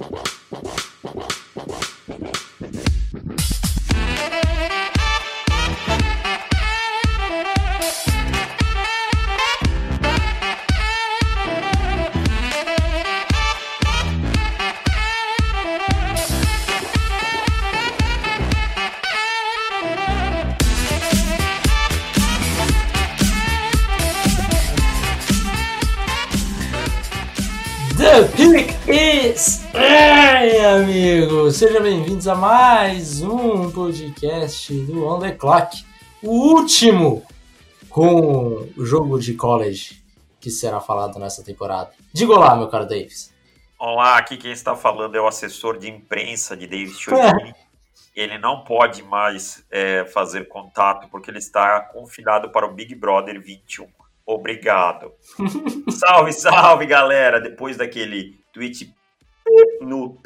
The Sejam bem-vindos a mais um podcast do On The Clock. O último com o jogo de college que será falado nessa temporada. Diga olá, meu caro Davis. Olá, aqui quem está falando é o assessor de imprensa de Davis Chiodini. Ele não pode mais é, fazer contato porque ele está confinado para o Big Brother 21. Obrigado. salve, salve, galera! Depois daquele tweet no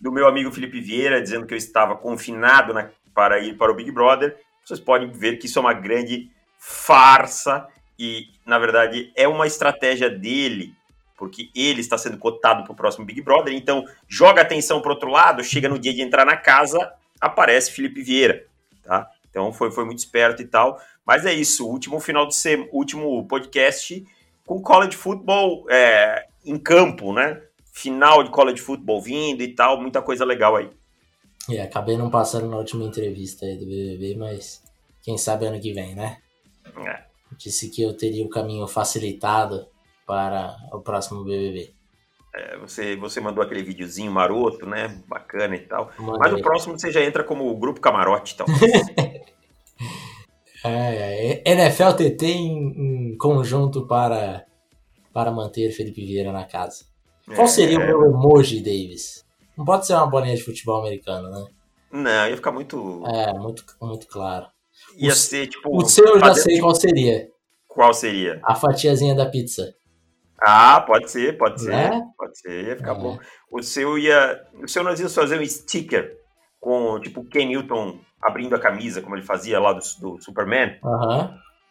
do meu amigo Felipe Vieira dizendo que eu estava confinado na, para ir para o Big Brother, vocês podem ver que isso é uma grande farsa e, na verdade, é uma estratégia dele, porque ele está sendo cotado para o próximo Big Brother. Então, joga atenção para outro lado, chega no dia de entrar na casa, aparece Felipe Vieira, tá? Então foi, foi muito esperto e tal. Mas é isso, último final de semana, último podcast com college football é, em campo, né? Final de college football vindo e tal, muita coisa legal aí. É, acabei não passando na última entrevista aí do BBB, mas quem sabe ano que vem, né? É. Disse que eu teria o caminho facilitado para o próximo BBB. É, você, você mandou aquele videozinho maroto, né? Bacana e tal. Mandei. Mas o próximo você já entra como grupo camarote, então. É, é, NFL TT em, em conjunto para, para manter Felipe Vieira na casa. Qual seria o É, meu emoji, Davis? Não pode ser uma bolinha de futebol americano, né? Não, ia ficar muito. É, muito, muito claro. Ia o- ser tipo. O seu eu já sei qual seria. Qual seria? A fatiazinha da pizza. Ah, pode ser, pode ser. Né? Pode ser, ia ficar É. bom. O seu ia. O seu nós íamos fazer um sticker com, tipo, Ken Newton abrindo a camisa, como ele fazia lá do, do Superman.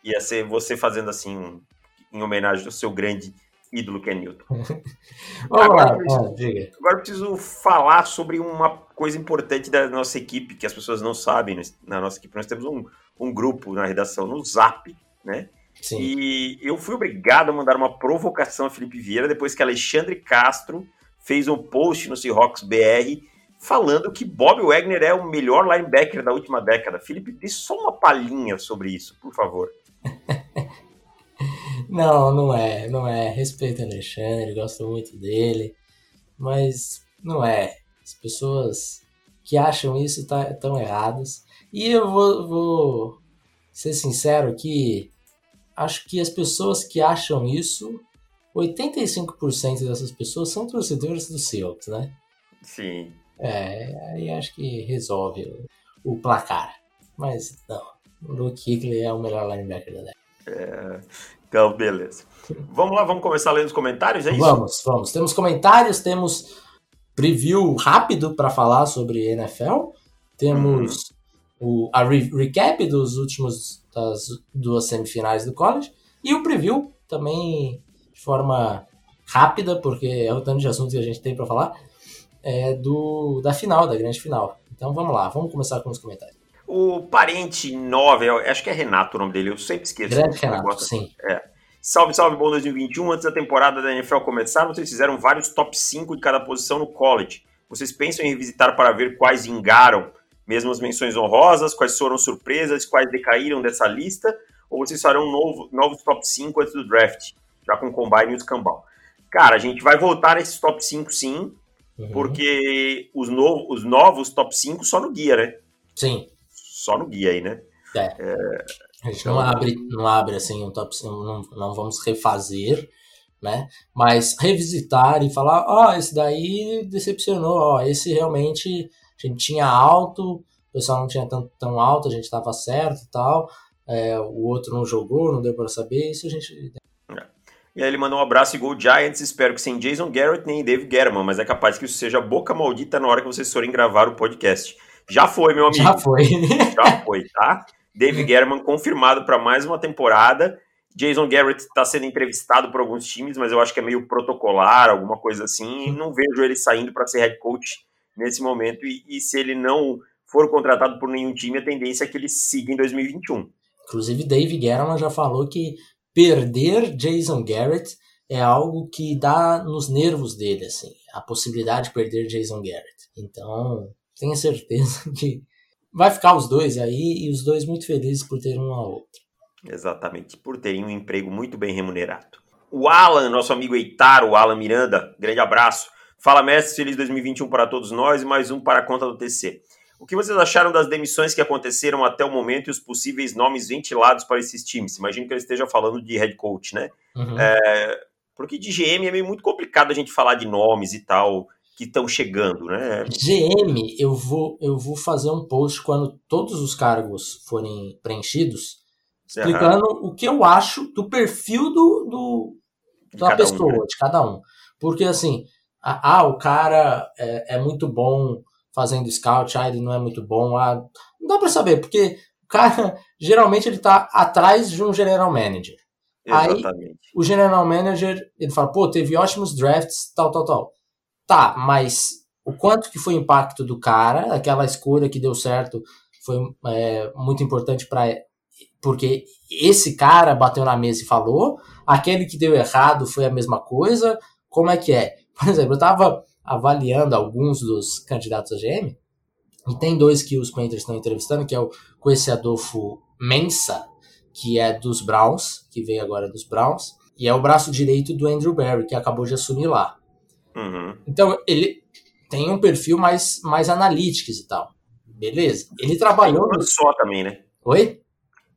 Ia ser você fazendo assim, um- em homenagem ao seu grande ídolo Ken Newton. Vamos Agora, diga. Agora preciso falar sobre uma coisa importante da nossa equipe, que as pessoas não sabem. Na nossa equipe, nós temos um, um grupo na redação no Zap, né? Sim. E eu fui obrigado a mandar uma provocação a Felipe Vieira depois que Alexandre Castro fez um post no Seahawks BR falando que Bob Wagner é o melhor linebacker da última década. Felipe, dê só uma palhinha sobre isso, por favor. Não, não é, não é. Respeito o Alexandre, gosto muito dele, mas não é. As pessoas que acham isso estão erradas. E eu vou, vou ser sincero aqui, acho que as pessoas que acham isso, 85% dessas pessoas são torcedores do Seahawks, né? Sim. É, aí acho que resolve o, o placar. Mas não, o Luke Kuechly é o melhor linebacker da década. Então, beleza. Vamos lá, vamos começar lendo os comentários, é isso? Vamos, vamos. Temos comentários, temos preview rápido para falar sobre NFL, temos o, a re- recap dos últimos das duas semifinais do college e o preview também de forma rápida, porque é o tanto de assuntos que a gente tem para falar, é do da final, da grande final. Então vamos lá, vamos começar com os comentários. O parente 9, eu acho que é Renato o nome dele, eu sempre esqueço. Grande Renato, sim. Salve, salve, bom 2021. Antes da temporada da NFL começar, vocês fizeram vários top 5 de cada posição no college. Vocês pensam em revisitar para ver quais vingaram, mesmo as menções honrosas, quais foram surpresas, quais decaíram dessa lista? Ou vocês farão novo, novos top 5 antes do draft, já com o Combine e os Cambal? Cara, a gente vai voltar nesses top 5 sim, Uhum. porque os, no, os novos top 5 só no guia, né? Sim. Só no guia aí, né? A gente não abre, não abre assim um top 5, não, não vamos refazer, né? Mas revisitar e falar, ó, esse daí decepcionou, ó, esse realmente a gente tinha alto, o pessoal não tinha tanto tão alto, a gente tava certo e tal. é, o outro não jogou, não deu para saber, isso a gente. E aí ele mandou um abraço e gol Giants. Espero que sem Jason Garrett nem Dave Guerrero, mas é capaz que isso seja boca maldita na hora que vocês forem gravar o podcast. Já foi, meu amigo. Já foi. Já foi, tá? Dave Guerman confirmado para mais uma temporada. Jason Garrett está sendo entrevistado por alguns times, mas eu acho que é meio protocolar, alguma coisa assim, e não vejo ele saindo para ser head coach nesse momento. E, e, se ele não for contratado por nenhum time, a tendência é que ele siga em 2021. Inclusive, Dave Gettleman já falou que perder Jason Garrett é algo que dá nos nervos dele, assim, a possibilidade de perder Jason Garrett. Então, tenha certeza que vai ficar os dois aí e os dois muito felizes por ter um ao outro. Exatamente, por terem um emprego muito bem remunerado. O Alan, nosso amigo Eitar, o Alan Miranda, grande abraço. Fala, mestre, feliz 2021 para todos nós e mais um para a conta do TC. O que vocês acharam das demissões que aconteceram até o momento e os possíveis nomes ventilados para esses times? Imagino que ele esteja falando de head coach, né? Uhum. É, porque de GM é meio muito complicado a gente falar de nomes e tal que estão chegando, né? GM, eu vou, eu vou fazer um post quando todos os cargos forem preenchidos, explicando uhum. o que eu acho do perfil do, do da pessoa, um, né? de cada um. Porque assim, ah, o cara é, é, muito bom fazendo scout, ah, ele não é muito bom, ah, não dá para saber, porque o cara geralmente ele tá atrás de um general manager. Exatamente. Aí o general manager, ele fala, pô, teve ótimos drafts, tal, tal, tal. Tá, mas o quanto que foi o impacto do cara, aquela escolha que deu certo foi é, muito importante para porque esse cara bateu na mesa e falou, aquele que deu errado foi a mesma coisa, como é que é? Por exemplo, eu estava avaliando alguns dos candidatos a GM, e tem dois que os Panthers estão entrevistando, que é o Quesse Adolfo Mensa, que é dos Browns, que veio agora dos Browns, e é o braço direito do Andrew Barry, que acabou de assumir lá. Uhum. Então, ele tem um perfil mais, mais analytics e tal. Beleza. Ele trabalhou. um ano no... só também, né? Oi?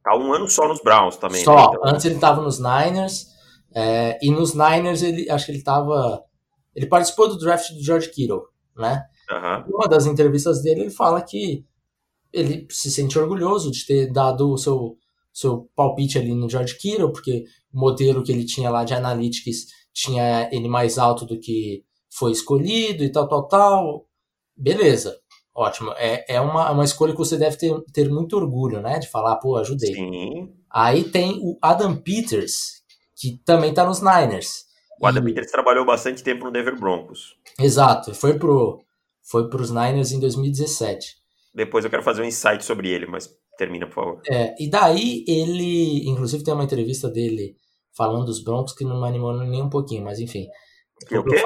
Tá um ano só nos Browns também. Só. Né? Então... Antes ele tava nos Niners. É, e nos Niners, ele acho que ele tava. Ele participou do draft do George Kittle, né? Uhum. Uma das entrevistas dele, ele fala que ele se sente orgulhoso de ter dado o seu, seu palpite ali no George Kittle, porque o modelo que ele tinha lá de analytics tinha ele mais alto do que foi escolhido e tal, tal, tal. Beleza, ótimo. É, é uma, uma escolha que você deve ter, ter muito orgulho, né? De falar, pô, ajudei. Sim. Aí tem o Adam Peters, que também tá nos Niners. O Adam e... Peters trabalhou bastante tempo no Denver Broncos. Exato, foi pro foi pros Niners em 2017. Depois eu quero fazer um insight sobre ele, mas termina, por favor. É, e daí ele, inclusive tem uma entrevista dele falando dos Broncos que não me animou nem um pouquinho, mas enfim. Que o quê?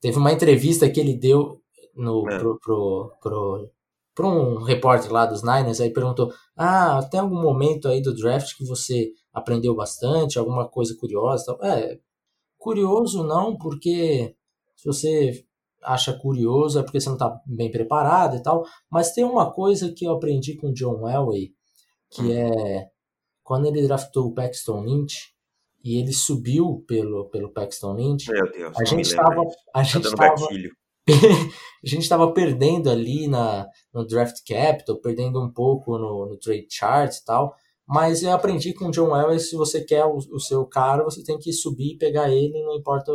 Teve uma entrevista que ele deu no, é. pro, pro, pro, pro, um repórter lá dos Niners, aí perguntou: Ah, tem algum momento aí do draft que você aprendeu bastante, alguma coisa curiosa? Tal? É, curioso não, porque se você acha curioso é porque você não está bem preparado e tal, mas tem uma coisa que eu aprendi com o John Elway, que hum. é quando ele draftou o Paxton Lynch, e ele subiu pelo, pelo Paxton Lynch. Meu Deus, a gente estava a gente estava a gente estava perdendo ali na no draft capital, perdendo um pouco no, no trade chart e tal. Mas eu aprendi com o John Elway, se você quer o, o, seu cara, você tem que subir e pegar ele, não importa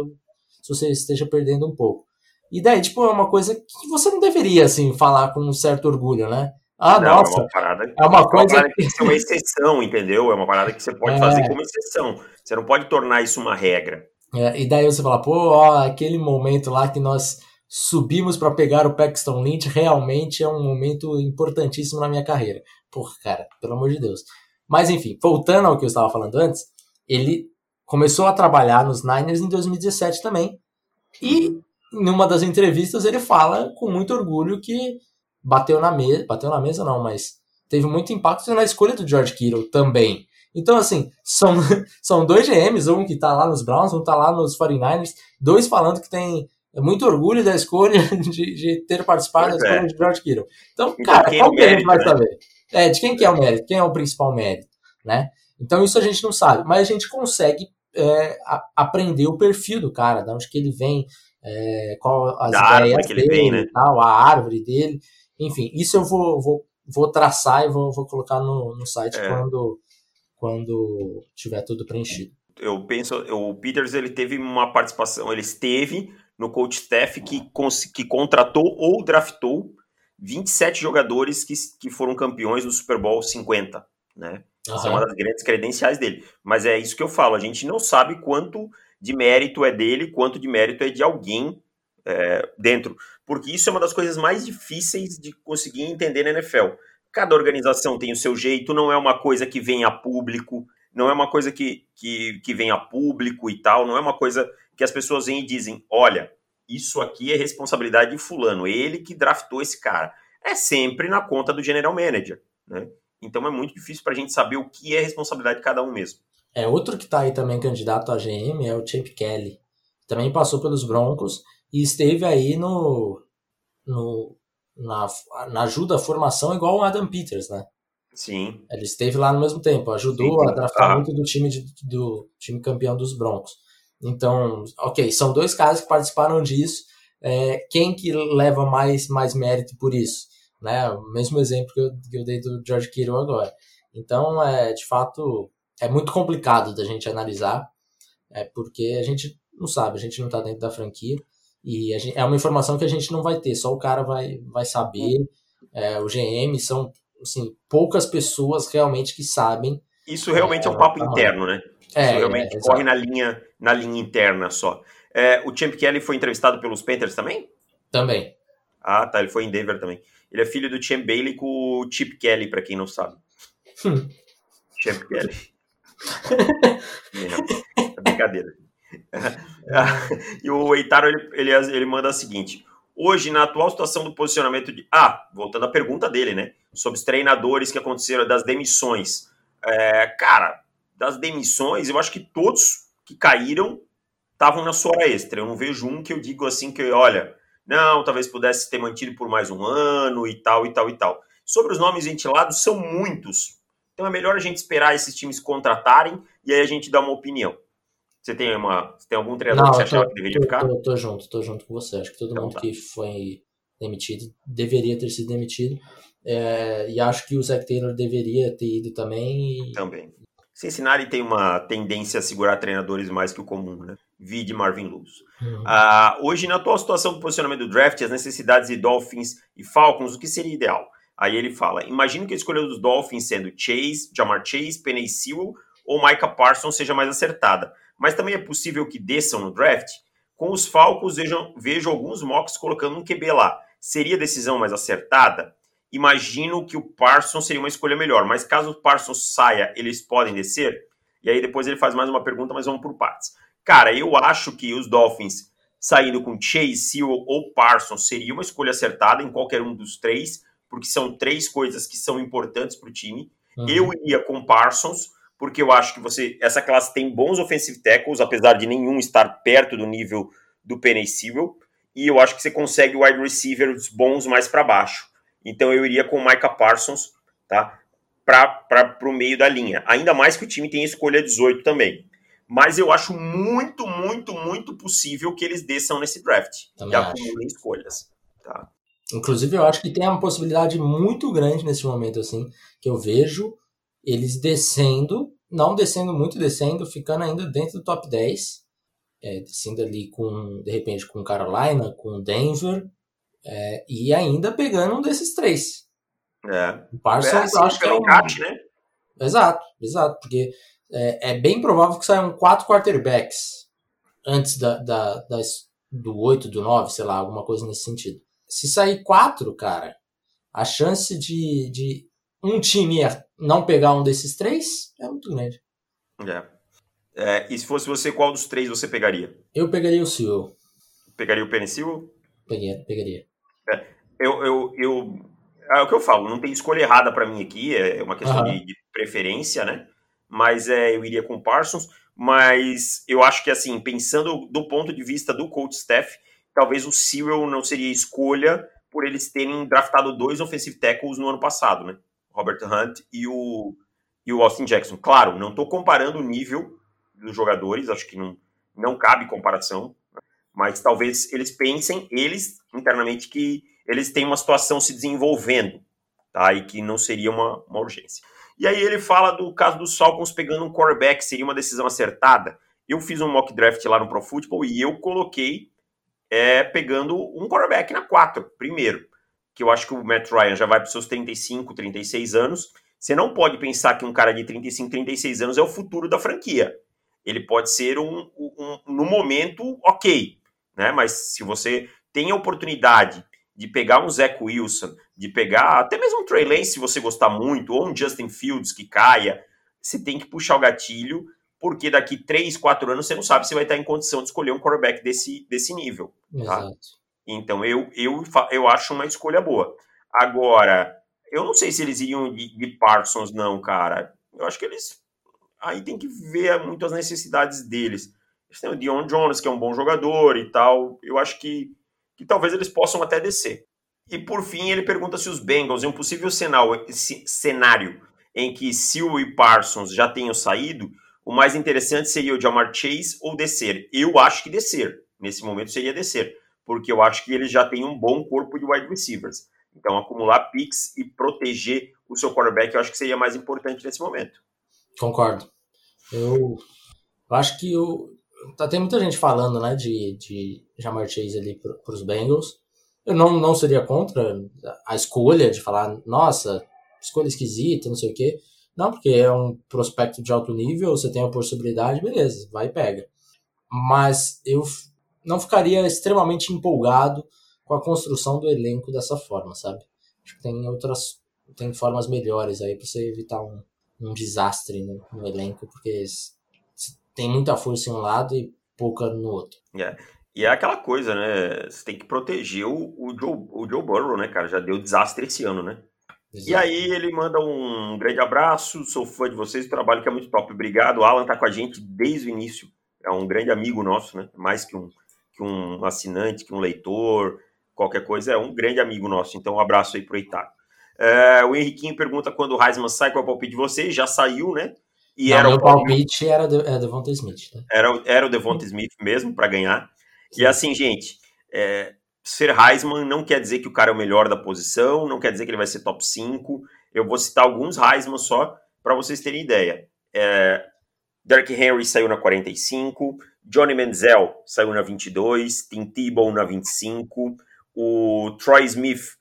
se você esteja perdendo um pouco. E daí, tipo, é uma coisa que você não deveria, assim, falar com um certo orgulho, né? Ah, não, nossa. É uma parada, é uma coisa é uma que tem que ser uma exceção, entendeu? É uma parada que você pode é. fazer como exceção. Você não pode tornar isso uma regra. É, e daí você fala, pô, ó, aquele momento lá que nós subimos para pegar o Paxton Lynch realmente é um momento importantíssimo na minha carreira. Porra, cara, pelo amor de Deus. Mas enfim, voltando ao que eu estava falando antes, ele começou a trabalhar nos Niners em 2017 também. E numa das entrevistas ele fala com muito orgulho que bateu na mesa, bateu na mesa não, mas teve muito impacto na escolha do George Kittle também. Então, assim, são, são dois GMs, um que tá lá nos Browns, um tá lá nos 49ers, dois falando que tem muito orgulho da escolha de, de ter participado pois da escolha é. de George Kittle. Então, cara, qual que a gente vai né? saber? É, de quem que é o mérito? Quem é o principal mérito, né? Então, isso a gente não sabe, mas a gente consegue é, a, aprender o perfil do cara, de onde que ele vem, é, qual as da ideias dele, vem, né? tal, a árvore dele. Enfim, isso eu vou, vou, vou traçar e vou, vou colocar no, no site é. quando, quando tiver tudo preenchido. Eu penso, o Peters ele teve uma participação, ele esteve no coach staff que, que contratou ou draftou 27 jogadores que, que foram campeões do Super Bowl 50, né? Uhum. Essa é uma das grandes credenciais dele. Mas é isso que eu falo, a gente não sabe quanto de mérito é dele, quanto de mérito é de alguém é, dentro. Porque isso é uma das coisas mais difíceis de conseguir entender na NFL. Cada organização tem o seu jeito, não é uma coisa que vem a público, não é uma coisa que, que, que vem a público e tal, não é uma coisa que as pessoas vêm e dizem: olha, isso aqui é responsabilidade de Fulano, ele que draftou esse cara. É sempre na conta do general manager, né? Então é muito difícil para a gente saber o que é responsabilidade de cada um mesmo. É, outro que está aí também candidato a GM é o Champ Kelly. Também passou pelos Broncos e esteve aí no, no na, na ajuda à formação igual o Adam Peters, né? Sim. Ele esteve lá no mesmo tempo, ajudou Sim. a draftar ah. muito do time, de, do time campeão dos Broncos. Então, ok, são dois caras que participaram disso. É, quem que leva mais, mais mérito por isso? Né? O mesmo exemplo que eu, que eu dei do George Kittle agora. Então, é, de fato, é muito complicado da gente analisar, é, porque a gente não sabe, a gente não está dentro da franquia. E gente, é uma informação que a gente não vai ter, só o cara vai, vai saber. É, o GM são assim, poucas pessoas realmente que sabem. Isso realmente é, é um papo interno, né? É, Isso realmente é, corre na linha, na linha interna só. É, o Champ Kelly foi entrevistado pelos Panthers também? Também. Ah, tá. Ele foi em Denver também. Ele é filho do Champ Bailey com o Chip Kelly, para quem não sabe. Hum. Champ Kelly. é, brincadeira. E o Eitaro, ele, ele, ele manda o seguinte. Hoje, na atual situação do posicionamento de... Ah, voltando à pergunta dele, né? Sobre os treinadores que aconteceram, das demissões. É, cara, das demissões, eu acho que todos que caíram estavam na sua hora extra. Eu não vejo um que eu digo assim que, olha, não, talvez pudesse ter mantido por mais um ano e tal, e tal, e tal. Sobre os nomes ventilados, são muitos. Então é melhor a gente esperar esses times contratarem e aí a gente dá uma opinião. Você tem, uma, você tem algum treinador não, que você achava que deveria tô, ficar? Tô, tô, junto, tô junto com você. Acho que todo então, mundo tá. que foi demitido deveria ter sido demitido. É, e acho que o Zach Taylor deveria ter ido também. E... Também. Cincinnati tem uma tendência a segurar treinadores mais que o comum, né? Vide Marvin Lewis. Uhum. Uh, hoje, na atual situação do posicionamento do draft, as necessidades de Dolphins e Falcons, o que seria ideal? Aí ele fala: imagino que a escolha dos Dolphins sendo Chase, Jamar Chase, Penny Sewell ou Micah Parsons seja mais acertada. Mas também é possível que desçam no draft. Com os Falcons, vejo, vejo alguns mocks colocando um QB lá. Seria a decisão mais acertada? Imagino que o Parsons seria uma escolha melhor, mas caso o Parsons saia, eles podem descer? E aí depois ele faz mais uma pergunta, mas vamos por partes. Cara, eu acho que os Dolphins saindo com Chase, Sewell ou Parsons seria uma escolha acertada em qualquer um dos três, porque são três coisas que são importantes para o time. Uhum. Eu iria com Parsons, porque eu acho que você essa classe tem bons offensive tackles, apesar de nenhum estar perto do nível do Penny Sewell, e eu acho que você consegue wide receivers bons mais para baixo. Então eu iria com o Micah Parsons, tá? Para o meio da linha. Ainda mais que o time tem escolha 18 também. Mas eu acho muito, muito, muito possível que eles desçam nesse draft também e acumulem escolhas. Tá? Inclusive, eu acho que tem uma possibilidade muito grande nesse momento, assim, que eu vejo eles descendo, não descendo muito, descendo, ficando ainda dentro do top 10, é, descendo ali com, de repente, com Carolina, com Denver, é, e ainda pegando um desses três. É. O Parsons, é assim, acho que é um... Cat, né? Exato, exato, porque é, é, bem provável que saiam quatro quarterbacks antes da, da, das, do 8, do 9, sei lá, alguma coisa nesse sentido. Se sair quatro, cara, a chance de, de um time não pegar um desses três é muito grande. É. é. e se fosse você, qual dos três você pegaria? Eu pegaria o Seal. Pegaria o Penicil? Pegaria. pegaria. É, eu, eu, eu, é o que eu falo, não tem escolha errada para mim aqui, é uma questão uhum. de, de, preferência, né? Mas é, eu iria com o Parsons, mas eu acho que, assim, pensando do ponto de vista do coach staff, talvez o Cyril não seria escolha por eles terem draftado dois offensive tackles no ano passado, né? Robert Hunt e o, e o Austin Jackson. Claro, não estou comparando o nível dos jogadores, acho que não, não cabe comparação, mas talvez eles pensem, eles internamente, que eles têm uma situação se desenvolvendo, tá? E que não seria uma, uma urgência. E aí ele fala do caso dos Falcons pegando um quarterback, seria uma decisão acertada. Eu fiz um mock draft lá no Pro Football e eu coloquei é, pegando um quarterback na 4, primeiro que eu acho que o Matt Ryan já vai para os seus 35, 36 anos. Você não pode pensar que um cara de 35, 36 anos é o futuro da franquia. Ele pode ser um, um, um no momento, ok, né? Mas se você tem a oportunidade de pegar um Zach Wilson, de pegar até mesmo um Trey Lance, se você gostar muito, ou um Justin Fields que caia, você tem que puxar o gatilho, porque daqui 3, 4 anos você não sabe se vai estar em condição de escolher um quarterback desse, desse nível. Tá? Exato. Então eu, eu, eu acho uma escolha boa. Agora, eu não sei se eles iriam de, de Parsons, não, cara. Eu acho que eles. Aí tem que ver muito as necessidades deles. Eles têm o Dion Jones, que é um bom jogador e tal. Eu acho que que talvez eles possam até descer. E por fim, ele pergunta se os Bengals, em um possível cenário em que Seal e Parsons já tenham saído, o mais interessante seria o Jamar Chase ou descer. Eu acho que descer. Nesse momento seria descer, porque eu acho que eles já têm um bom corpo de wide receivers. Então, acumular picks e proteger o seu quarterback, eu acho que seria mais importante nesse momento. Concordo. Eu, eu acho que o, tá, tem muita gente falando, né, de, de Jamar Chase ali para os Bengals. Eu não, não seria contra a escolha de falar, nossa, escolha esquisita, não sei o quê. Não, porque é um prospecto de alto nível, você tem a possibilidade, beleza, vai e pega. Mas eu não ficaria extremamente empolgado com a construção do elenco dessa forma, sabe? Acho que tem outras, tem formas melhores aí para você evitar um, um desastre no, no elenco, porque tem muita força em um lado e pouca no outro. É. E é aquela coisa, né? Você tem que proteger o, o, Joe, o Joe Burrow, né, cara? Já deu desastre esse ano, né? Exato. E aí ele manda um grande abraço, sou fã de vocês, o trabalho que é muito top. Obrigado. O Alan tá com a gente desde o início. É um grande amigo nosso, né? Mais que um, que um assinante, que um leitor, qualquer coisa, é um grande amigo nosso. Então, um abraço aí pro Eitago. É, o Henriquinho pergunta quando o Heisman sai, qual é o palpite de vocês? Já saiu, né? E Não, era meu o palpite era, de, era Devonta Smith. Tá? Era, era o Devonta Smith mesmo para ganhar. E assim, gente, é, ser Heisman não quer dizer que o cara é o melhor da posição, não quer dizer que ele vai ser top 5. Eu vou citar alguns Heisman só para vocês terem ideia. É, Derrick Henry saiu na 45, Johnny Manziel saiu na 22, Tim Tebow na 25, o Troy Smith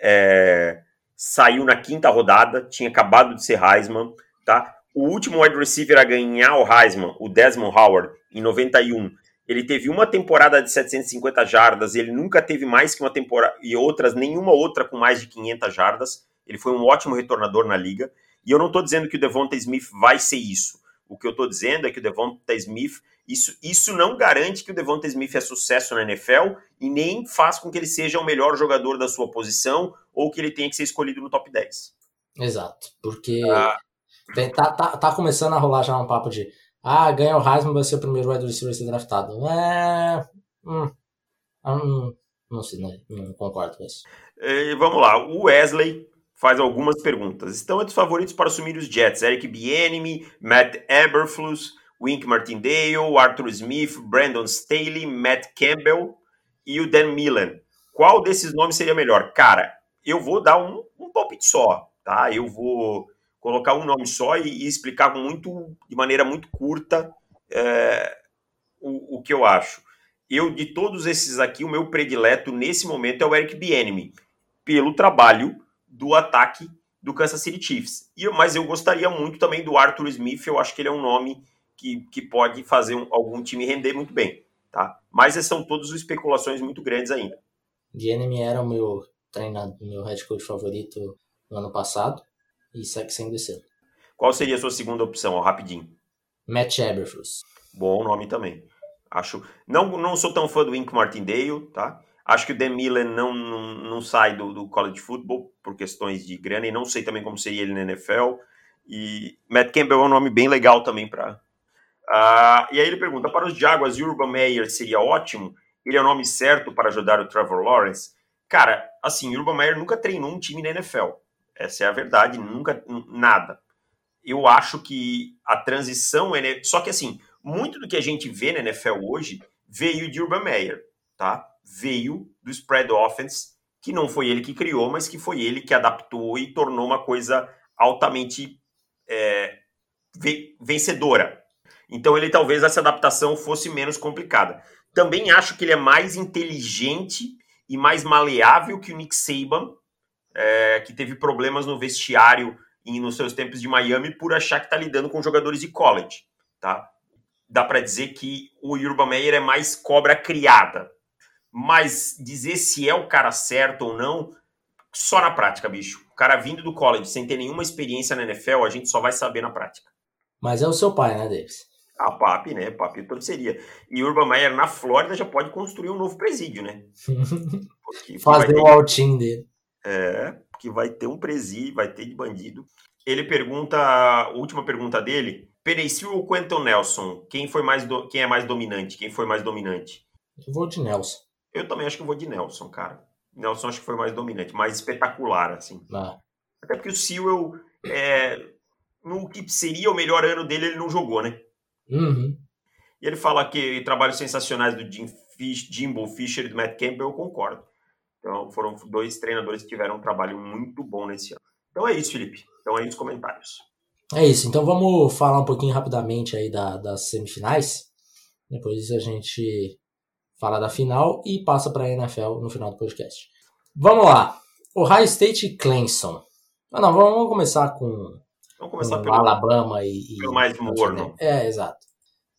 é, saiu na quinta rodada, tinha acabado de ser Heisman, tá? O último wide receiver a ganhar o Heisman, o Desmond Howard, em 91, ele teve uma temporada de 750 jardas, ele nunca teve mais que uma temporada, e outras, nenhuma outra com mais de 500 jardas. Ele foi um ótimo retornador na liga. E eu não estou dizendo que o Devonta Smith vai ser isso. O que eu estou dizendo é que o Devonta Smith, isso, isso não garante que o Devonta Smith é sucesso na NFL e nem faz com que ele seja o melhor jogador da sua posição ou que ele tenha que ser escolhido no top 10. Exato, porque ah, tem, tá, tá, tá começando a rolar já um papo de ah, ganha o Heisman, vai ser o primeiro wide receiver a ser draftado. É. Hum, hum, não sei, não, não concordo com isso. E vamos lá, o Wesley faz algumas perguntas. Estão entre os favoritos para assumir os Jets? Eric Bieniemy, Matt Eberflus, Wink Martindale, Arthur Smith, Brandon Staley, Matt Campbell e o Dan Millen. Qual desses nomes seria melhor? Cara, eu vou dar um, um palpite só, tá? Eu vou colocar um nome só e, e explicar muito, de maneira muito curta é, o, o que eu acho. Eu, de todos esses aqui, o meu predileto nesse momento é o Eric Bieniemy, pelo trabalho do ataque do Kansas City Chiefs. E, mas eu gostaria muito também do Arthur Smith, eu acho que ele é um nome que, que pode fazer um, algum time render muito bem. Tá? Mas são todas especulações muito grandes ainda. Bieniemy era o meu treinador, meu head coach favorito no ano passado e segue sendo esse ano. Qual seria a sua segunda opção, ó, rapidinho? Matt Eberflus. Bom nome também. Acho. Não, não sou tão fã do Wink Martindale, tá? Acho que o Dan Millen não, não, não sai do, do college football por questões de grana e não sei também como seria ele na NFL. E Matt Campbell é um nome bem legal também para. Uh, e aí ele pergunta: para os Jaguars, Urban Meyer seria ótimo? Ele é o nome certo para ajudar o Trevor Lawrence? Cara, assim, Urban Meyer nunca treinou um time na NFL. Essa é a verdade, nunca nada. Eu acho que a transição, só que assim, muito do que a gente vê na NFL hoje veio de Urban Meyer, tá? Veio do spread offense, que não foi ele que criou, mas que foi ele que adaptou e tornou uma coisa altamente é, vencedora. Então ele talvez essa adaptação fosse menos complicada. Também acho que ele é mais inteligente e mais maleável que o Nick Saban, é, que teve problemas no vestiário em, nos seus tempos de Miami por achar que está lidando com jogadores de college, tá? Dá para dizer que o Urban Meyer é mais cobra criada, mas dizer se é o cara certo ou não, só na prática, bicho. O cara vindo do college sem ter nenhuma experiência na NFL, a gente só vai saber na prática. Mas é o seu pai, né, Davis? A PAP, né? PAP torceria. E Urban Meyer na Flórida já pode construir um novo presídio, né? Fazer o altim dele. É, porque vai ter um presídio, vai ter de bandido. Ele pergunta, a última pergunta dele, Perecil ou Quentin Nelson? Quem foi mais do, quem é mais dominante? Quem foi mais dominante? Eu vou de Nelson. Eu também acho que eu vou de Nelson, cara. Nelson acho que foi mais dominante, mais espetacular, assim. Ah. Até porque o Sewell, é, no que seria o melhor ano dele, ele não jogou, né? Uhum. E ele fala que trabalhos sensacionais do Jim Fish, Jimbo Fisher e do Matt Campbell, eu concordo. Então foram dois treinadores que tiveram um trabalho muito bom nesse ano. Então é isso, Felipe. Então é isso os comentários. É isso. Então vamos falar um pouquinho rapidamente aí da, das semifinais. Depois a gente fala da final e passa para a NFL no final do podcast. Vamos lá. Ohio State e Clemson. Ah, não, vamos começar com, vamos começar com pelo, Alabama e, pelo mais morno. É, exato.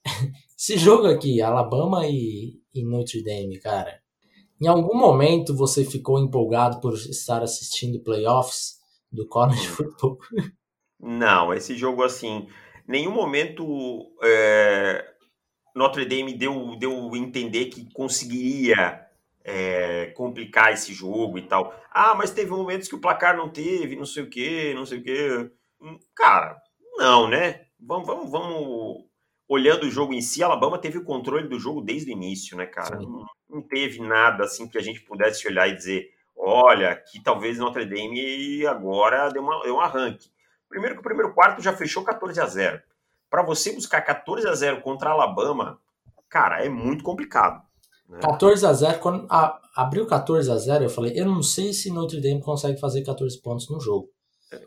Esse jogo aqui, Alabama e, e Notre Dame, cara. Em algum momento você ficou empolgado por estar assistindo playoffs do college football? Não, esse jogo assim, nenhum momento é, Notre Dame deu deu entender que conseguiria é, complicar esse jogo e tal. Ah, mas teve momentos que o placar não teve, não sei o que, não sei o que. Cara, não, né? Vamos, vamos, vamos olhando o jogo em si, Alabama teve o controle do jogo desde o início, né, cara? Não, não, teve nada assim que a gente pudesse olhar e dizer, olha, que talvez Notre Dame agora deu, uma, deu um arranque. Primeiro que o primeiro quarto já fechou 14 a 0. Para você buscar 14 a 0 contra Alabama, cara, é muito complicado. Né? 14 a 0 quando a, abriu 14 a 0 eu falei, eu não sei se Notre Dame consegue fazer 14 pontos no jogo.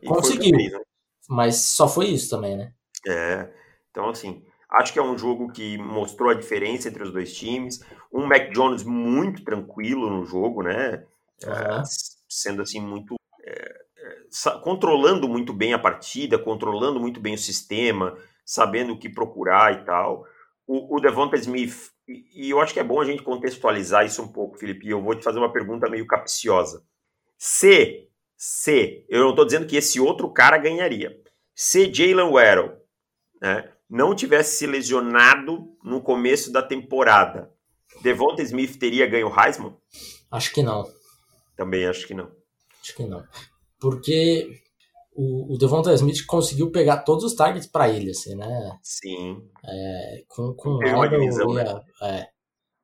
E Conseguiu, né? mas só foi isso também, né? É, então assim, Acho que é um jogo que mostrou a diferença entre os dois times. Um Mac Jones muito tranquilo no jogo, né? Uhum. É, sendo assim muito. É, é, controlando muito bem a partida, controlando muito bem o sistema, sabendo o que procurar e tal. O, o Devonta Smith, e, e eu acho que é bom a gente contextualizar isso um pouco, Felipe. Eu vou te fazer uma pergunta meio capciosa. Se, se, eu não estou dizendo que esse outro cara ganharia. Se Jalen Waddle, né? não tivesse se lesionado no começo da temporada, Devonta Smith teria ganho o Heisman? Acho que não. Também acho que não. Acho que não. Porque o, o Devonta Smith conseguiu pegar todos os targets para ele, assim, né? Sim. É, com com o Edel, divisão, ia, né? é,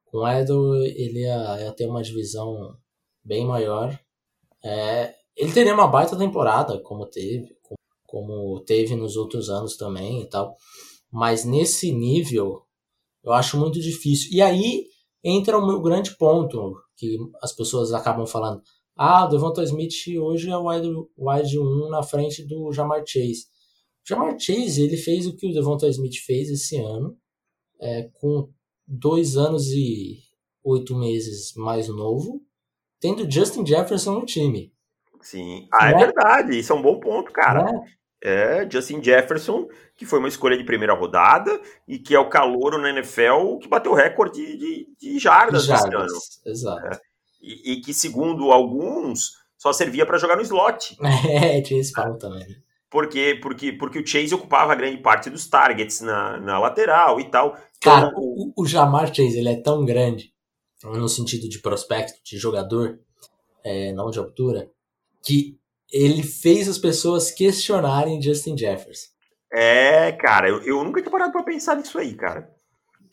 com Edel, ele ia, ia, ter uma divisão bem maior. É, ele teria uma baita temporada, como teve, como teve nos outros anos também e tal. Mas nesse nível, eu acho muito difícil. E aí entra o meu grande ponto, que as pessoas acabam falando. Ah, o Devonta Smith hoje é o wide, wide 1 na frente do Jamar Chase. O Jamar Chase, ele fez o que o Devonta Smith fez esse ano, é, com dois anos e oito meses mais novo, tendo Justin Jefferson no time. Sim, ah, é, é verdade, isso é um bom ponto, cara. É, Justin Jefferson, que foi uma escolha de primeira rodada e que é o calouro na NFL que bateu recorde de, de jardas, jardas esse ano. Exato. É, e, e, que, segundo alguns, só servia para jogar no slot. É, tinha esse pau também. Porque, porque, porque o Chase ocupava grande parte dos targets na, na lateral e tal. Cara, então, o, o Jamar Chase ele é tão grande, no sentido de prospecto, de jogador, é, não de altura, que ele fez as pessoas questionarem Justin Jefferson. É, cara, eu, eu nunca tinha parado pra pensar nisso aí, cara.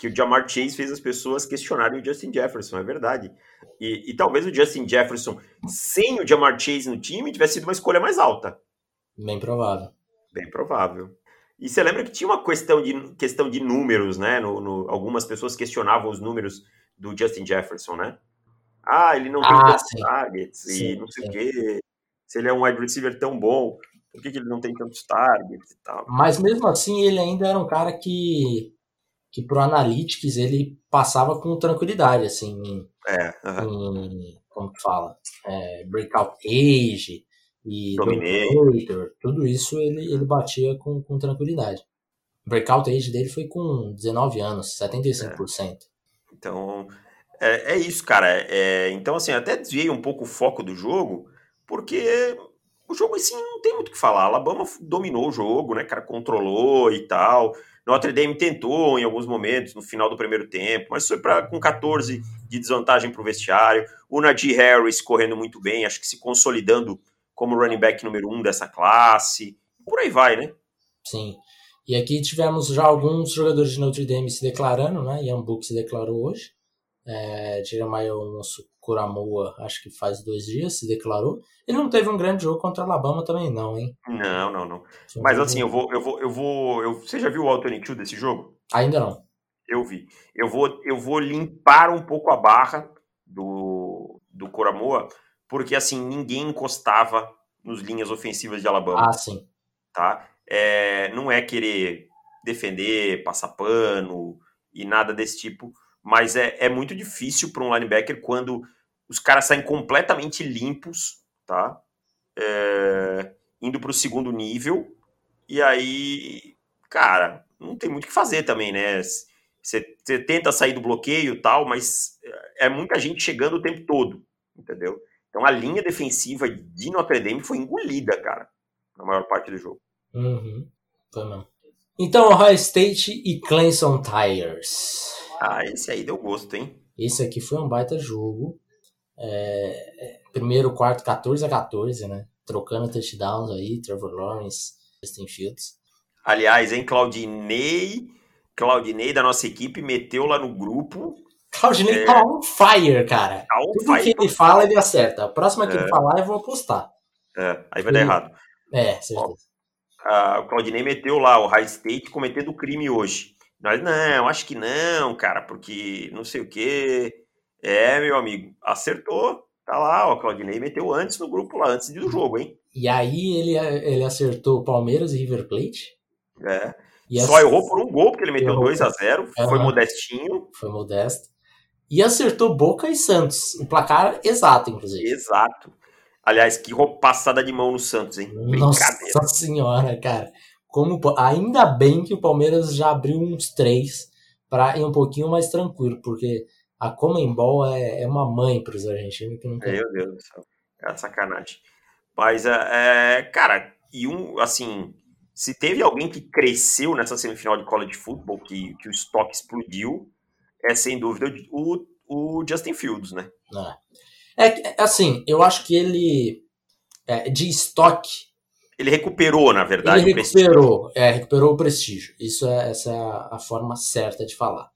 Que o Jamar Chase fez as pessoas questionarem o Justin Jefferson, é verdade. E, e talvez o Justin Jefferson, sem o Jamar Chase no time, tivesse sido uma escolha mais alta. Bem provável. Bem provável. E você lembra que tinha uma questão de, questão de números, né? No, no, algumas pessoas questionavam os números do Justin Jefferson, né? Ah, ele não tem ah, tantos targets sim, e não sei o quê se ele é um wide receiver tão bom, por que, que ele não tem tantos targets e tal. Mas mesmo assim, ele ainda era um cara que, que pro Analytics ele passava com tranquilidade, assim, é, em, como que fala? É, breakout age, e Dominator, tudo isso ele, ele batia com, com tranquilidade. O breakout age dele foi com 19 anos, 75%. É. Então, é, é isso, cara. É, então, assim, até desviei um pouco o foco do jogo, porque o jogo assim não tem muito o que falar. A Alabama dominou o jogo, né, cara, controlou e tal. Notre Dame tentou em alguns momentos no final do primeiro tempo, mas foi para com 14 de desvantagem para o vestiário. O Najee Harris correndo muito bem, acho que se consolidando como running back número um dessa classe. Por aí vai, né? Sim. E aqui tivemos já alguns jogadores de Notre Dame se declarando, né? Ian Book se declarou hoje. É, Jeremiah Alonso Kuramoa, acho que faz dois dias, se declarou. Ele não teve um grande jogo contra Alabama também, não, hein? Não, não, não. Mas assim, eu vou, eu vou, eu vou. Eu, você já viu o Alternate desse jogo? Ainda não. Eu vi. Eu vou, eu vou limpar um pouco a barra do, do Kuramoa, porque assim, ninguém encostava nos linhas ofensivas de Alabama. Ah, sim. Tá? É, não é querer defender, passar pano e nada desse tipo mas é, é muito difícil para um linebacker quando os caras saem completamente limpos, tá? É, indo para o segundo nível, e aí, cara, não tem muito o que fazer também, né? Você tenta sair do bloqueio tal, mas é muita gente chegando o tempo todo, entendeu? Então a linha defensiva de Notre Dame foi engolida, cara, na maior parte do jogo. Uhum. Então, Ohio State e Clemson Tigers. Ah, esse aí deu gosto, hein? Esse aqui foi um baita jogo. É, primeiro quarto 14 a 14, né? Trocando touchdowns aí, Trevor Lawrence, Justin Fields. Aliás, hein, Claudinei, Claudinei da nossa equipe meteu lá no grupo. Claudinei é... tá on fire, cara. Tá on Tudo fire, que ele fala, ele acerta. A próxima que é... ele falar, eu vou apostar. É, aí vai dar errado. É, certeza. Ó, o Claudinei meteu lá o High State cometendo crime hoje. Nós, não, acho que não, cara, porque não sei o quê. É, meu amigo, acertou. Tá lá, ó, Claudinei meteu antes no grupo lá, antes do jogo, hein? E aí ele, ele acertou Palmeiras e River Plate. É. E Só assim, errou por um gol, porque ele meteu 2 a 0 uhum. Foi modestinho. Foi modesto. E acertou Boca e Santos. O placar exato, inclusive. Exato. Aliás, que passada de mão no Santos, hein? Nossa senhora, cara como ainda bem que o Palmeiras já abriu uns três para ir um pouquinho mais tranquilo, porque a Comembol é, é uma mãe para os argentinos que não tem. Meu Deus do céu, é sacanagem. Mas, é, é, cara, e um, assim, se teve alguém que cresceu nessa semifinal de college football, que, que o estoque explodiu, é sem dúvida o, o Justin Fields, né? É, é assim, eu acho que ele, é, de estoque, ele recuperou, na verdade, ele recuperou, é, recuperou o prestígio. Isso é, essa é a, a, forma certa de falar.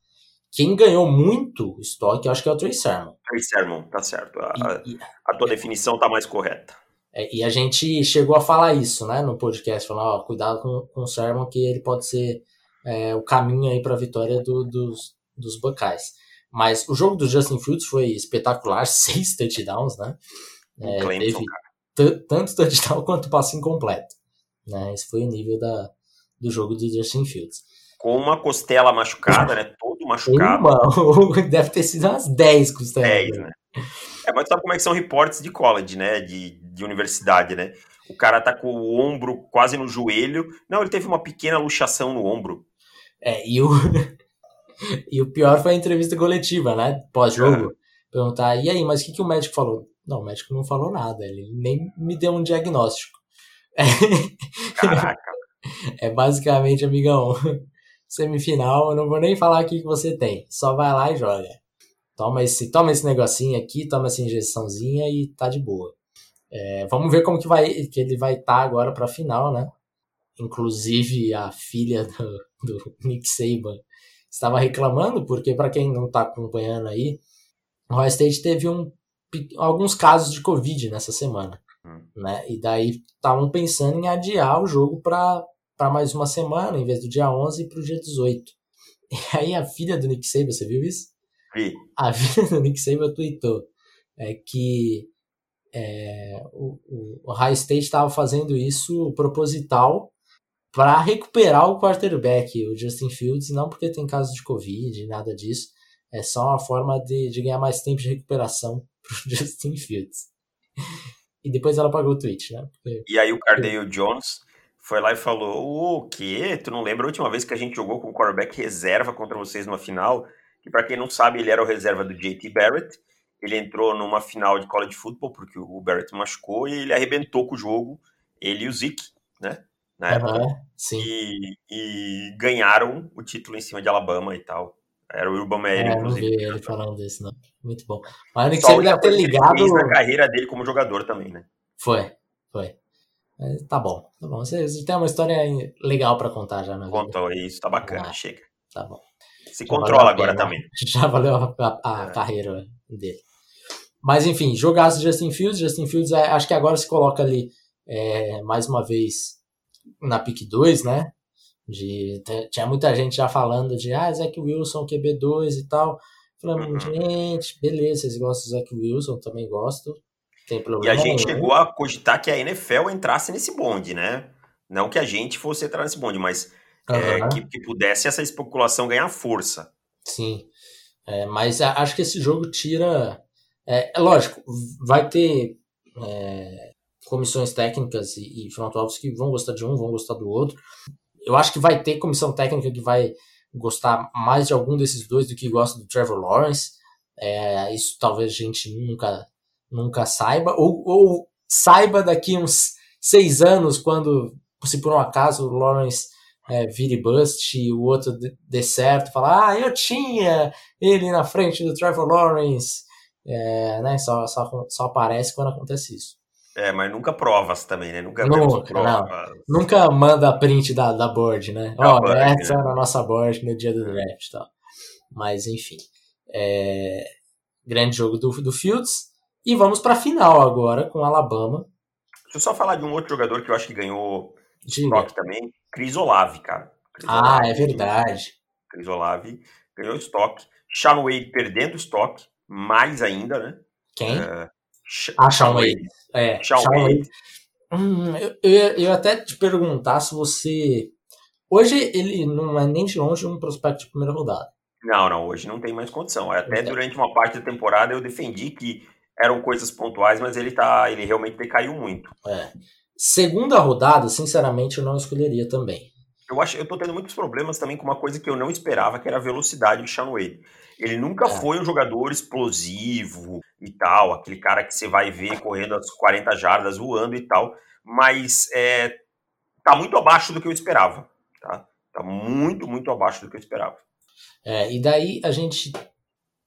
Quem ganhou muito estoque, eu acho que é o Trey Sermon. Trey Sermon, tá certo. A, e, a tua definição tá mais correta. É, e a gente chegou a falar isso, né, no podcast, falando, ó, cuidado com, com o Sermon, que ele pode ser é, o caminho aí para a vitória do, dos, dos Buckeyes. Mas o jogo do Justin Fields foi espetacular, seis touchdowns, né? É, Clemson, teve, cara tanto touchdown quanto passe incompleto. Né? Esse foi o nível da, do jogo do Justin Fields. Com uma costela machucada, né? Todo machucado. Uma, deve ter sido umas 10 costelas. 10, né? É, mas sabe como é que são reportes de college, né? De, de universidade, né? O cara tá com o ombro quase no joelho. Não, ele teve uma pequena luxação no ombro. É, e o, e o pior foi a entrevista coletiva, né? Pós-jogo. É. Perguntar, e aí, mas o que, que o médico falou? Não, o médico não falou nada, ele nem me deu um diagnóstico. Caraca. é basicamente, amigão, semifinal, eu não vou nem falar o que você tem, só vai lá e joga. Toma esse, toma esse negocinho aqui, toma essa injeçãozinha e tá de boa. É, vamos ver como que, vai, que ele vai estar tá agora para a final, né? Inclusive a filha do, do Nick Saban estava reclamando, porque para quem não está acompanhando aí, o Ohio State teve um alguns casos de Covid nessa semana. Hum. Né? E daí estavam pensando em adiar o jogo para mais uma semana, em vez do dia 11 para o dia 18. E aí a filha do Nick Saban, você viu isso? Vi. A filha do Nick Saban tweetou é, que é, o, o High State estava fazendo isso proposital para recuperar o quarterback, o Justin Fields, não porque tem casos de Covid, nada disso. É só uma forma de, de ganhar mais tempo de recuperação pro Justin Fields. e depois ela apagou o tweet, né? Porque... E aí o Cardale Jones foi lá e falou: O quê? Tu não lembra a última vez que a gente jogou com o quarterback reserva contra vocês numa final? Que para quem não sabe, ele era o reserva do JT Barrett. Ele entrou numa final de college football porque o Barrett machucou e ele arrebentou com o jogo, ele e o Zeke, né? Na época. Sim. E, e ganharam o título em cima de Alabama e tal. Era o Urban Meyer, É, não inclusive. vi ele falando disso, não. Muito bom. Mas o Nick Saban deve ter ligado. fez na carreira dele como jogador também, né? Foi, foi. É, tá bom, tá bom. Você, você tem uma história legal pra contar já vida. Contou isso, tá bacana, Ah. chega. Tá bom. Se Já controla agora pena. também. Já valeu a, a- a É. carreira dele. Mas enfim, jogaço de Justin Fields. Justin Fields, é, acho que agora se coloca ali é, mais uma vez na pick 2, né? De, tinha muita gente já falando de ah, Zach Wilson, QB2 e tal. Falando, Uhum. gente, beleza, vocês gostam do Zach Wilson, também gosto. Tem E problema. a gente nenhum. chegou a cogitar que a NFL entrasse nesse bonde, né? Não que a gente fosse entrar nesse bonde, mas é, Aham. que, que pudesse essa especulação ganhar força. Sim. É, mas acho que esse jogo tira. É, é lógico, vai ter é, comissões técnicas e, e front office que vão gostar de um, vão gostar do outro. Eu acho que vai ter comissão técnica que vai gostar mais de algum desses dois do que gosta do Trevor Lawrence. É, isso talvez a gente nunca, nunca saiba, ou, ou saiba daqui uns seis anos, quando, se por um acaso, o Lawrence é, vire bust e o outro dê- certo, falar, ah, eu tinha ele na frente do Trevor Lawrence, é, né, só, só, só aparece quando acontece isso. É, mas nunca provas também, né? Nunca Nunca, provas. Nunca manda a print da, da board, né? Ó, board, essa né? é na nossa board no dia do draft e tal. Mas, enfim. é, grande jogo do, do Fields. E vamos pra final agora com Alabama. Deixa eu só falar de um outro jogador que eu acho que ganhou estoque também. Chris Olave, cara. Chris Ah, Olave. é verdade. Chris Olave ganhou estoque. Sean Wade perdendo estoque, mais ainda, né? Quem? Sh- Ah, Sean Wade. É, Sean Wade. Hum, eu, eu, eu até te perguntar se você. Hoje ele não é nem de longe um prospecto de primeira rodada. Não, não, hoje não tem mais condição. Até É. durante uma parte da temporada eu defendi que eram coisas pontuais, mas ele tá, ele realmente decaiu muito. É. Segunda rodada, sinceramente, eu não escolheria também. Eu acho, eu tô tendo muitos problemas também com uma coisa que eu não esperava, que era a velocidade do Sean Wade. Ele nunca É. foi um jogador explosivo e tal, aquele cara que você vai ver correndo as 40 jardas, voando e tal, mas é, tá muito abaixo do que eu esperava, tá? Tá muito, muito abaixo do que eu esperava. É, e daí a gente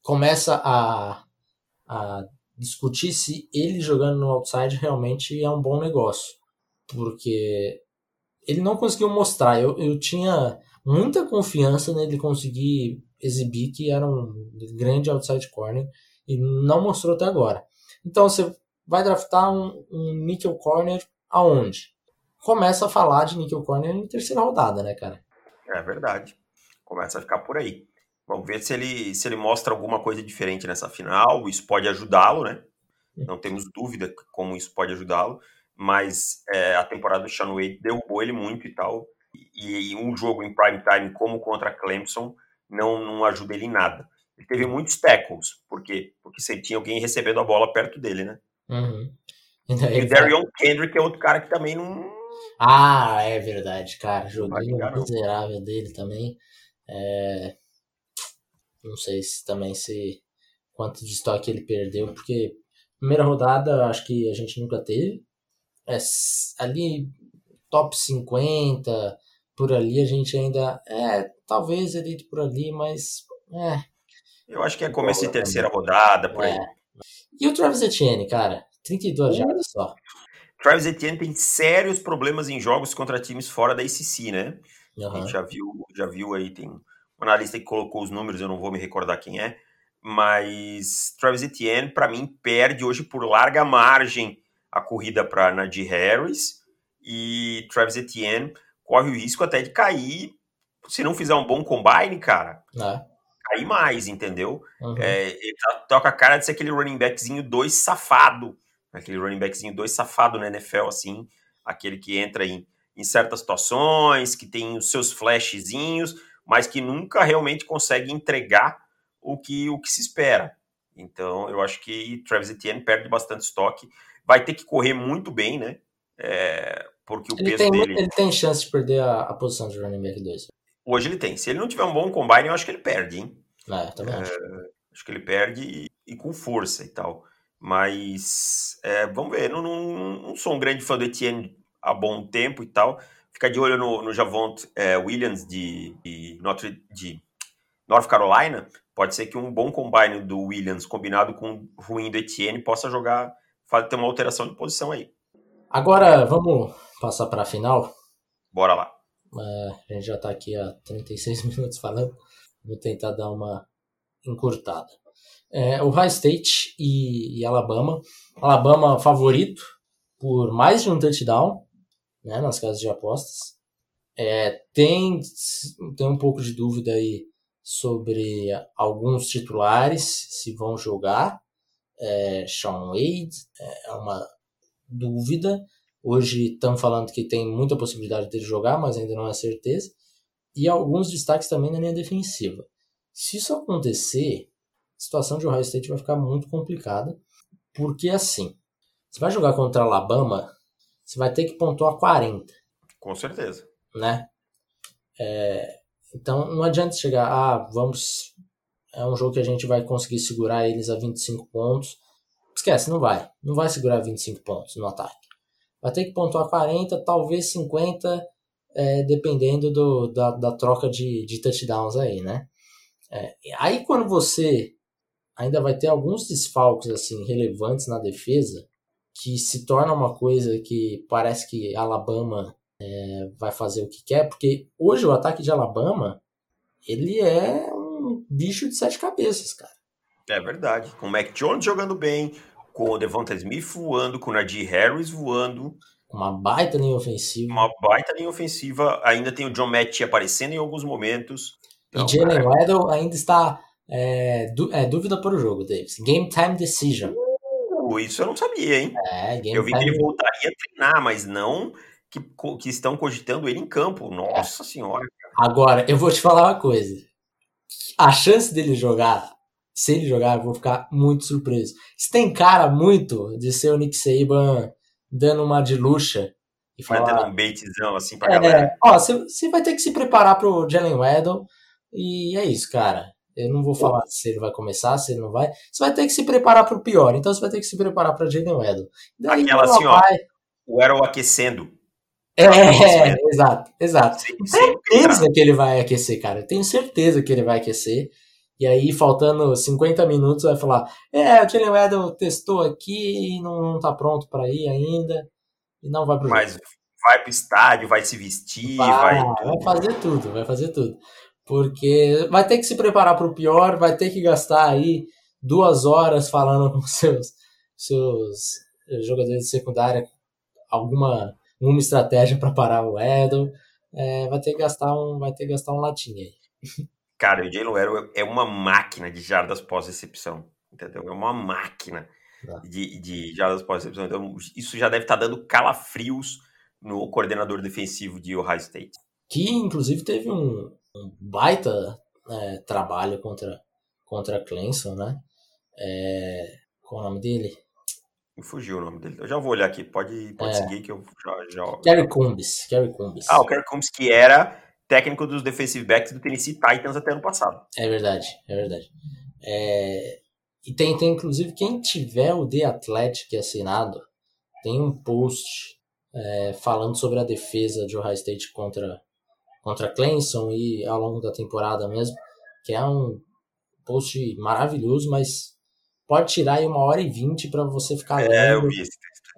começa a, a discutir se ele jogando no outside realmente é um bom negócio. Porque ele não conseguiu mostrar. Eu, eu tinha muita confiança nele conseguir exibir que era um grande outside corner e não mostrou até agora. Então você vai draftar um, um nickel corner aonde? Começa a falar de nickel corner em terceira rodada, né, cara? É verdade. Começa a ficar por aí. Vamos ver se ele, se ele mostra alguma coisa diferente nessa final. Isso pode ajudá-lo, né? Não temos dúvida como isso pode ajudá-lo. Mas é, a temporada do Sean Wade derrubou ele muito e tal. E, e um jogo em prime time como contra Clemson não, não ajuda ele em nada. Ele teve muitos tackles. Por quê? Porque você tinha alguém recebendo a bola perto dele, né? Uhum. E o Darion Kendrick é outro cara que também não. Ah, é verdade, cara. Joguinho miserável dele também. É, Não sei se também se quanto de estoque ele perdeu, porque primeira rodada acho que a gente nunca teve. É, ali top 50, por ali a gente ainda. É, talvez ele por ali, mas. É, Eu acho que é começo de terceira rodada, por aí. é. E o Travis Etienne, cara? 32 Uh. jardas só. Travis Etienne tem sérios problemas em jogos contra times fora da ACC, né? A Aham. gente já viu, já viu aí, tem um analista que colocou os números, eu não vou me recordar quem é, mas Travis Etienne, para mim, perde hoje por larga margem a corrida para Najee Harris e Travis Etienne corre o risco até de cair, se não fizer um bom combine, cara, É. cair mais, entendeu? Uhum. É, ele tá, com a cara de ser aquele running backzinho 2 safado. Aquele running backzinho 2 safado na NFL, assim. Aquele que entra em, em certas situações, que tem os seus flashzinhos, mas que nunca realmente consegue entregar o que, o que se espera. Então, eu acho que Travis Etienne perde bastante estoque. Vai ter que correr muito bem, né? É, porque o ele peso tem, dele. Ele tem chance de perder a, a posição de running back 2. Hoje ele tem. Se ele não tiver um bom combine, eu acho que ele perde, hein? É, também acho. acho que ele perde e, e, com força e tal. Mas é, vamos ver. Não, não, não, sou um grande fã do Etienne há bom tempo e tal. Fica de olho no, no Javont é, Williams de, de, Notre, de North Carolina. Pode ser que um bom combine do Williams combinado com o ruim do Etienne possa jogar, ter uma alteração de posição aí. Agora vamos passar para a final. Bora lá. É, a gente já está aqui há 36 minutos falando. Vou tentar dar uma encurtada. É, o High State e, e, Alabama. Alabama favorito por mais de um touchdown né, nas casas de apostas. É, tem, tem um pouco de dúvida aí sobre alguns titulares, se vão jogar. É, Sean Wade é uma dúvida. Hoje estão falando que tem muita possibilidade dele jogar, mas ainda não é certeza. E alguns destaques também na linha defensiva. Se isso acontecer, a situação de Ohio State vai ficar muito complicada, porque assim, você vai jogar contra Alabama, você vai ter que pontuar 40. Com certeza. Né? É, então não adianta chegar, ah, vamos. É um jogo que a gente vai conseguir segurar eles a 25 pontos. Esquece, não vai. Não vai segurar 25 pontos no ataque. Vai ter que pontuar 40, talvez 50, é, dependendo do, da, da troca de, de touchdowns aí, né? É, aí quando você ainda vai ter alguns desfalques assim relevantes na defesa, que se torna uma coisa que parece que Alabama é, vai fazer o que quer, porque hoje o ataque de Alabama ele é bicho de sete cabeças, cara. É verdade. Com o Mac Jones jogando bem, com o Devonta Smith voando, com o Najee Harris voando. Uma baita linha ofensiva. Uma baita linha ofensiva. Ainda tem o John Matt aparecendo em alguns momentos. Então, e Jalen é... Waddle ainda está é, é, dúvida para o jogo, Davis. Game time decision. Uh, isso eu não sabia, hein? É, eu vi que ele voltaria a treinar, mas não que, que estão cogitando ele em campo. Nossa é. senhora. Agora, eu vou te falar uma coisa. A chance dele jogar, se ele jogar, eu vou ficar muito surpreso. Isso tem cara muito de ser o Nick Saban dando uma de luxa. E falar, Vai dando um baitzão assim pra é, galera. Ó, você vai ter que se preparar pro Jalen Waddle. E é isso, cara. Eu não vou falar se ele vai começar, se ele não vai. Você vai ter que se preparar para o pior. Então você vai ter que se preparar para Jalen Waddle. Daí, Aquela assim, ó. O Arrow aquecendo. É, é, exato, exato. Sim, tenho certeza que ele vai aquecer, cara. Tenho certeza que ele vai aquecer. E aí, faltando 50 minutos, vai falar: É, o Jalen Waddle testou aqui e não, não tá pronto para ir ainda. E não vai pro Mas jogo. vai pro estádio, vai se vestir, vai. Vai, vai fazer tudo, vai fazer tudo porque vai ter que se preparar para o pior, vai ter que gastar aí duas horas falando com seus, seus jogadores de secundária alguma uma estratégia para parar o Edel, é, vai ter que gastar um vai ter que gastar um latinha aí. Cara, o Jalen Edel é uma máquina de jardas pós-recepção, entendeu? É uma máquina tá. de, de jardas pós-recepção. Então, isso já deve estar tá dando calafrios no coordenador defensivo de Ohio State. Que, inclusive, teve um, um baita é, trabalho contra, contra Clemson, né? É, qual é o nome dele? Me fugiu o nome dele. Eu já vou olhar aqui. Pode, pode é. seguir que eu já. já... Kerry Combs. Kerry Combs. Ah, o Kerry Combs, que era técnico dos defensive backs do Tennessee Titans até ano passado. É verdade, é verdade. É... E tem, tem, inclusive, quem tiver o The Athletic assinado, tem um post é, falando sobre a defesa de Ohio State contra contra Clemson e ao longo da temporada mesmo, que é um post maravilhoso, mas pode tirar aí uma hora e vinte para você ficar lendo. É, eu vi.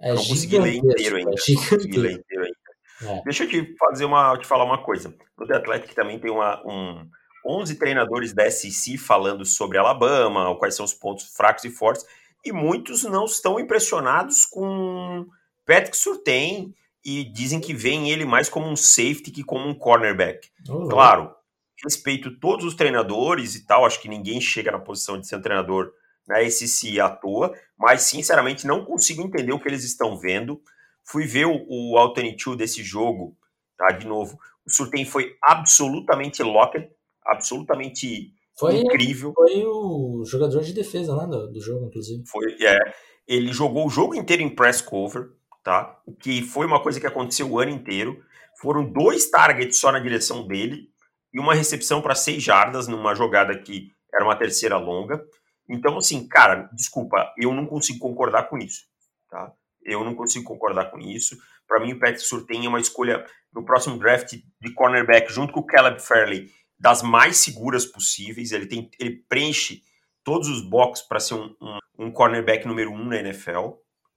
É não consegui ler inteiro ainda. É ler inteiro ainda. É. Deixa eu te fazer uma, te falar uma coisa. No The Athletic também tem uma, um 11 treinadores da SEC falando sobre Alabama, quais são os pontos fracos e fortes, e muitos não estão impressionados com Patrick Surtain e dizem que veem ele mais como um safety que como um cornerback. Uhum. Claro, respeito todos os treinadores e tal, acho que ninguém chega na posição de ser um treinador na SC à toa, mas sinceramente não consigo entender o que eles estão vendo. Fui ver o, o Alternate desse jogo, tá? De novo, o Surtain foi absolutamente locked, absolutamente foi, incrível. Foi o jogador de defesa né, do, do jogo, inclusive. Foi, é. Ele jogou o jogo inteiro em press cover, tá? O que foi uma coisa que aconteceu o ano inteiro. Foram dois targets só na direção dele e uma recepção para seis jardas numa jogada que era uma terceira longa. Então, assim, cara, desculpa, eu não consigo concordar com isso, tá? Eu não consigo concordar com isso. Para mim, o Patrick Surtain é uma escolha no próximo draft de cornerback, junto com o Caleb Fairley, das mais seguras possíveis. Ele, tem, ele preenche todos os boxes para ser um, um, um, cornerback número um na NFL.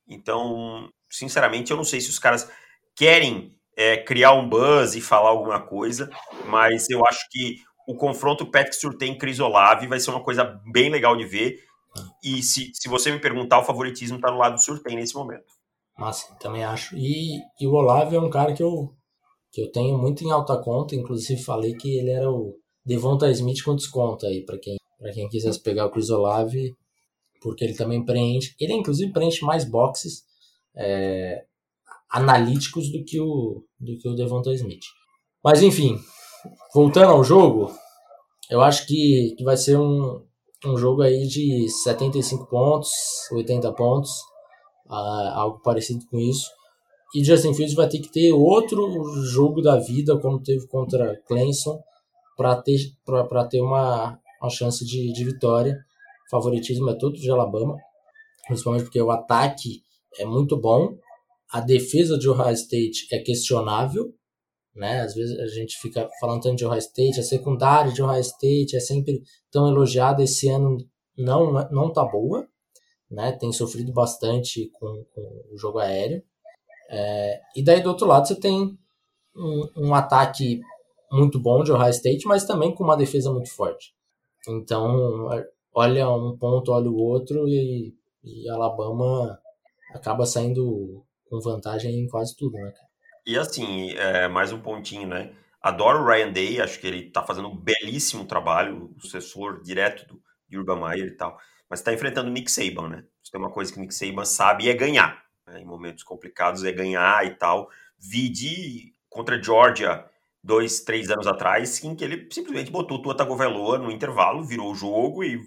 Então, sinceramente, eu não sei se os caras querem é, criar um buzz e falar alguma coisa, mas eu acho que o confronto Patrick Surtain Chris Olave vai ser uma coisa bem legal de ver. E se, se você me perguntar, o favoritismo está no lado do Surtain nesse momento. Massa, também acho. E, e o Olave é um cara que eu, que eu tenho muito em alta conta, inclusive falei que ele era o Devonta Smith com desconto aí, para quem, quem quisesse pegar o Chris Olave, porque ele também preenche, ele inclusive preenche mais boxes é, analíticos do que o, do que o Devonta Smith. Mas enfim, voltando ao jogo, eu acho que, que vai ser um, um jogo aí de 75 pontos, 80 pontos, uh, algo parecido com isso. E Justin Fields vai ter que ter outro jogo da vida, como teve contra Clemson, para ter, pra, ter uma, uma chance de, de vitória. O favoritismo é todo de Alabama, principalmente porque o ataque é muito bom, a defesa de Ohio State é questionável, né? Às vezes a gente fica falando tanto de Ohio State, a secundária de Ohio State é sempre tão elogiada, esse ano não não tá boa, né? Tem sofrido bastante com, com o jogo aéreo. É, e daí do outro lado você tem um, um, ataque muito bom de Ohio State, mas também com uma defesa muito forte. Então, olha um ponto, olha o outro e, e Alabama acaba saindo com vantagem em quase tudo, né, cara? E assim, é, mais um pontinho, né? Adoro o Ryan Day, acho que ele tá fazendo um belíssimo trabalho, o sucessor direto do, de Urban Meyer e tal. Mas tá enfrentando o Nick Saban, né? Se tem uma coisa que o Nick Saban sabe é ganhar. Né? Em momentos complicados é ganhar e tal. Vide contra Georgia dois, três anos atrás, em que ele simplesmente botou Tua Tagovailoa no intervalo, virou o jogo e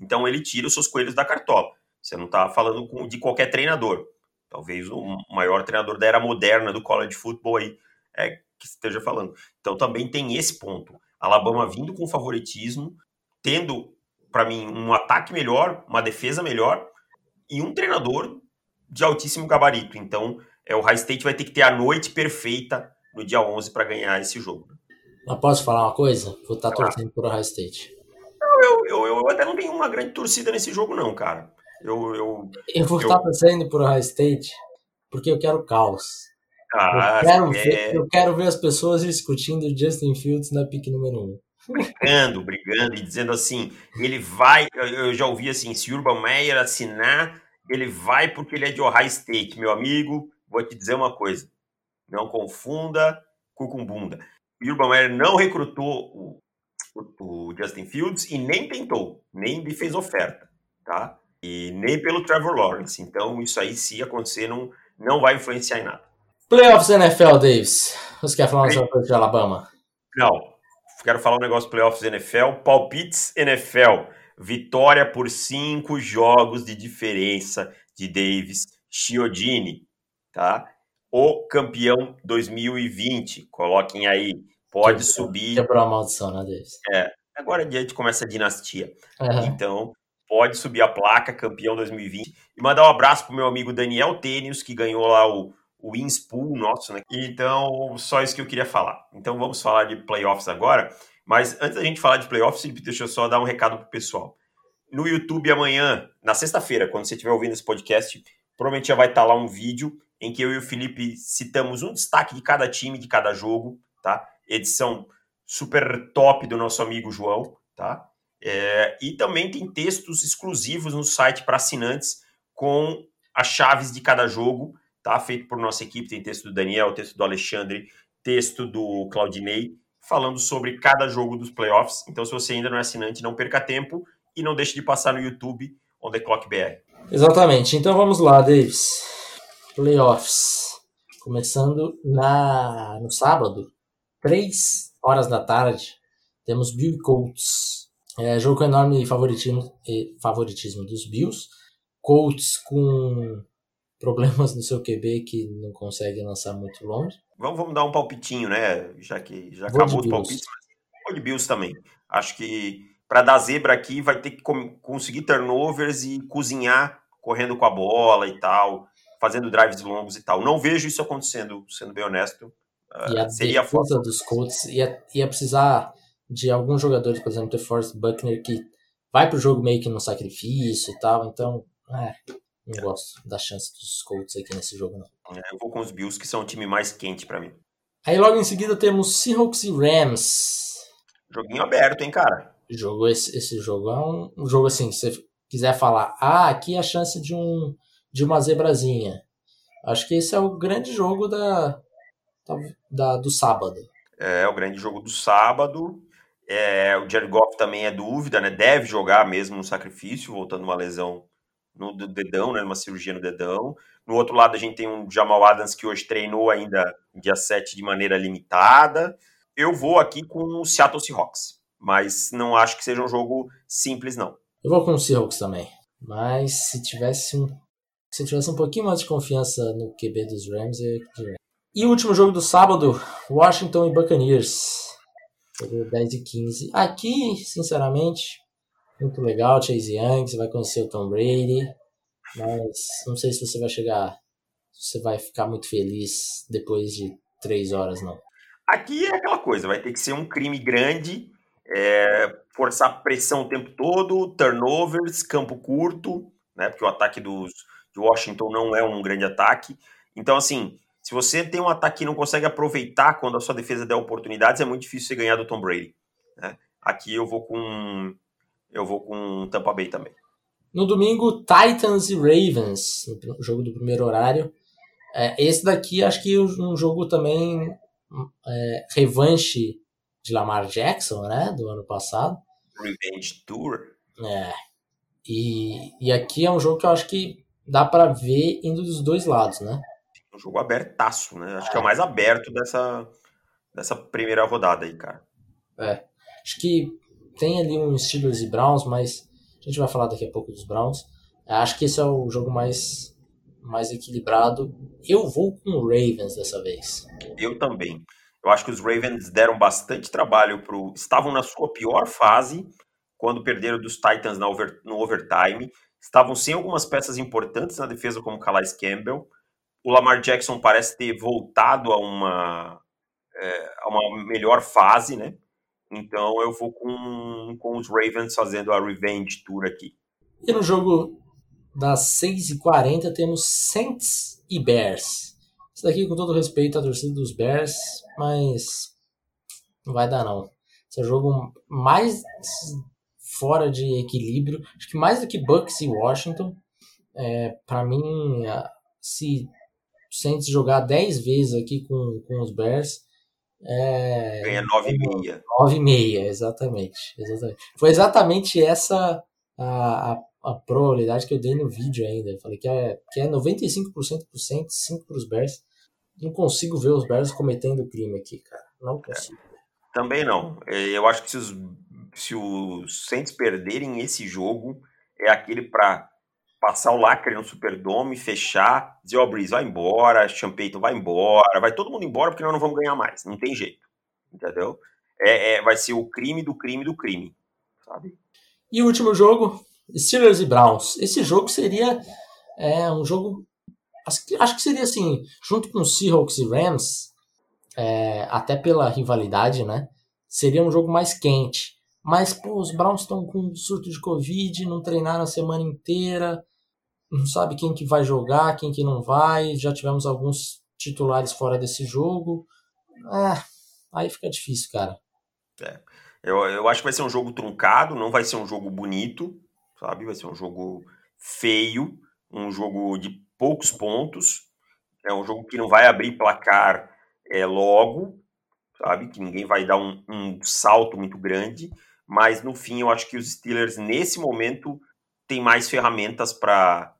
então ele tira os seus coelhos da cartola. Você não tá falando com, de qualquer treinador talvez o maior treinador da era moderna do college football aí é, que esteja falando. Então também tem esse ponto. Alabama vindo com favoritismo, tendo, para mim, um ataque melhor, uma defesa melhor e um treinador de altíssimo gabarito. Então é, o High State vai ter que ter a noite perfeita no dia 11 para ganhar esse jogo. Mas posso falar uma coisa? Vou estar tá torcendo por High State. Eu, eu, eu, até não tenho uma grande torcida nesse jogo, não, cara. Eu, eu, eu vou eu... estar torcendo por High State porque eu quero caos. Ah, eu, quero ver, eu quero ver as pessoas discutindo Justin Fields na pick número 1. Um. Brigando, brigando e dizendo assim, ele vai, eu já ouvi assim, se Urban Meyer assinar, ele vai porque ele é de Ohio State, meu amigo, vou te dizer uma coisa, não confunda com bunda. O Urban Meyer não recrutou o, o, o Justin Fields e nem tentou, nem lhe fez oferta, tá? E nem pelo Trevor Lawrence. Então, isso aí, se acontecer, não, não vai influenciar em nada. Playoffs NFL, Davis. Você quer falar uma coisa de Alabama? Não. Quero falar um negócio playoffs NFL. Palpites NFL. Vitória por cinco jogos de diferença de Davis Chiodini, tá? O campeão 2020. Coloquem aí. Pode que, subir. Quebrou a maldição, né, Davis? É. Agora adiante começa a dinastia. Uhum. Então, pode subir a placa, campeão 2020. E mandar um abraço pro meu amigo Daniel Tênis, que ganhou lá o, o Inspool nosso, né? Então, só isso que eu queria falar. Então, vamos falar de playoffs agora. Mas antes da gente falar de playoffs, deixa eu só dar um recado pro pessoal. No YouTube amanhã, na sexta-feira, quando você estiver ouvindo esse podcast, provavelmente já vai estar lá um vídeo em que eu e o Felipe citamos um destaque de cada time, de cada jogo, tá? Edição super top do nosso amigo João, tá? É, e também tem textos exclusivos no site para assinantes com as chaves de cada jogo, tá? Feito por nossa equipe. Tem texto do Daniel, texto do Alexandre, texto do Claudinei, falando sobre cada jogo dos playoffs. Então, se você ainda não é assinante, não perca tempo e não deixe de passar no YouTube, On The Clock BR. Exatamente. Então vamos lá, Davis. Playoffs. Começando na no sábado, 3 horas da tarde, temos Bill Colts É, jogo com enorme favoritismo, favoritismo dos Bills. Colts com problemas no seu QB que não consegue lançar muito longe. Vamos, vamos dar um palpitinho, né? Já que já Vou acabou os palpites. Vou de Bills também. Acho que para dar zebra aqui vai ter que conseguir turnovers e cozinhar correndo com a bola e tal, fazendo drives longos e tal. Não vejo isso acontecendo, sendo bem honesto. Uh, e a seria defesa dos Colts ia, ia precisar de alguns jogadores, por exemplo, o Forrest Buckner, que vai pro jogo meio que no sacrifício e tal, então, é, não gosto da chance dos Colts aqui nesse jogo, não. É, eu vou com os Bills, que são o time mais quente para mim. Aí logo em seguida temos Seahawks e Rams. Joguinho aberto, hein, cara? Jogo, esse, esse jogo é um, um jogo assim, se você quiser falar, ah, aqui é a chance de um de uma zebrazinha. Acho que esse é o grande jogo da, da, da do sábado. É, o grande jogo do sábado. É, o Jared Goff também é dúvida, né? Deve jogar mesmo no sacrifício, voltando uma lesão no dedão, né? Uma cirurgia no dedão. No outro lado, a gente tem um Jamal Adams que hoje treinou ainda dia 7 de maneira limitada. Eu vou aqui com o Seattle Seahawks, mas não acho que seja um jogo simples, não. Eu vou com o Seahawks também, mas se tivesse um, se tivesse um pouquinho mais de confiança no QB dos Rams, eu diria. E o último jogo do sábado, Washington e Buccaneers. 10 e 15. Aqui, sinceramente, muito legal, Chase Young, você vai conhecer o Tom Brady, mas não sei se você vai chegar, você vai ficar muito feliz depois de três horas, não. Aqui é aquela coisa, vai ter que ser um crime grande, é, forçar pressão o tempo todo, turnovers, campo curto, né? Porque o ataque dos, de Washington não é um grande ataque. Então, assim, se você tem um ataque que não consegue aproveitar quando a sua defesa der oportunidades, é muito difícil você ganhar do Tom Brady. Né? Aqui eu vou com eu vou com Tampa Bay também. No domingo, Titans e Ravens, jogo do primeiro horário. É, esse daqui acho que é um jogo também é, revanche de Lamar Jackson, né, do ano passado. Revenge Tour. É. E, e aqui é um jogo que eu acho que dá para ver indo dos dois lados, né? Um jogo abertaço, né? Acho é. que é o mais aberto dessa, dessa primeira rodada aí, cara. É. Acho que tem ali um Steelers e Browns, mas a gente vai falar daqui a pouco dos Browns. Acho que esse é o jogo mais, mais equilibrado. Eu vou com o Ravens dessa vez. Eu também. Eu acho que os Ravens deram bastante trabalho pro. Estavam na sua pior fase quando perderam dos Titans over... no overtime. Estavam sem algumas peças importantes na defesa, como Calais Campbell. O Lamar Jackson parece ter voltado a uma, é, a uma melhor fase, né? Então eu vou com, com os Ravens fazendo a Revenge Tour aqui. E no jogo das 6h40 temos Saints e Bears. Isso daqui, com todo respeito à torcida dos Bears, mas não vai dar não. Esse é jogo mais fora de equilíbrio. Acho que mais do que Bucks e Washington. É, para mim, se Saints jogar 10 vezes aqui com, com os Bears, é, Ganha 9,5. 9,5, exatamente, exatamente. Foi exatamente essa a, a, a, probabilidade que eu dei no vídeo ainda. Eu falei que é, que é 95% pro Saints, 5% pros Bears. Não consigo ver os Bears cometendo crime aqui, cara. Não consigo. É, também não. É, eu acho que se os, se os Saints perderem esse jogo, é aquele para passar o lacre no Superdome, fechar, dizer, ó, oh, Breeze, vai embora, Champeito vai embora, vai todo mundo embora porque nós não vamos ganhar mais. Não tem jeito. Entendeu? É, é, vai ser o crime do crime do crime. Sabe? E o último jogo, Steelers e Browns. Esse jogo seria é, um jogo. Acho que seria assim, junto com Seahawks e Rams, é, até pela rivalidade, né? Seria um jogo mais quente. Mas, pô, os Browns estão com surto de Covid, não treinaram a semana inteira não sabe quem que vai jogar, quem que não vai. Já tivemos alguns titulares fora desse jogo. É, aí fica difícil, cara. É. Eu, eu acho que vai ser um jogo truncado, não vai ser um jogo bonito, sabe? Vai ser um jogo feio, um jogo de poucos pontos. É um jogo que não vai abrir placar é, logo, sabe? Que ninguém vai dar um, um salto muito grande. Mas no fim, eu acho que os Steelers, nesse momento, têm mais ferramentas para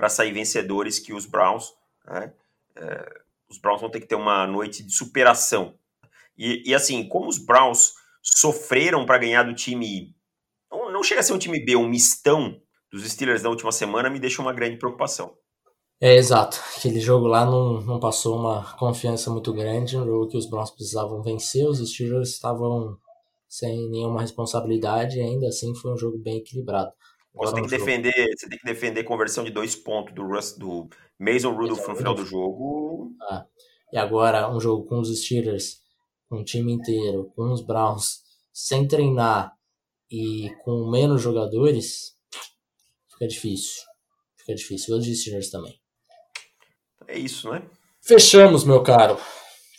para sair vencedores que os Browns. Né? É, os Browns vão ter que ter uma noite de superação. E, e assim, como os Browns sofreram para ganhar do time Não, não chega a ser um time B, um mistão dos Steelers da última semana me deixa uma grande preocupação. É, exato. Aquele jogo lá não, não passou uma confiança muito grande, um jogo que os Browns precisavam vencer, os Steelers estavam sem nenhuma responsabilidade e ainda assim foi um jogo bem equilibrado. Você tem, que defender, você tem que defender conversão de dois pontos do, Russ, do Mason Rudolph no final do jogo. Ah, e agora um jogo com os Steelers, com o time inteiro, com os Browns, sem treinar e com menos jogadores, fica difícil. Fica difícil. Os Steelers também. É isso, né? Fechamos, meu caro.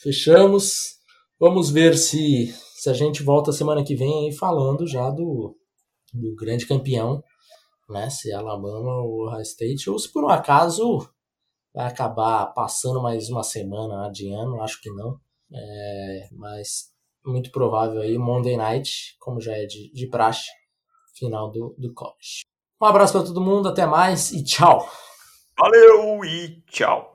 Fechamos. Vamos ver se, se a gente volta semana que vem aí falando já do, do grande campeão né? Se é Alabama ou Ohio State, ou se por um acaso vai acabar passando mais uma semana adiando, acho que não. É, mas muito provável aí Monday Night, como já é de, de praxe, final do, do college. Um abraço para todo mundo, até mais e tchau! Valeu e tchau!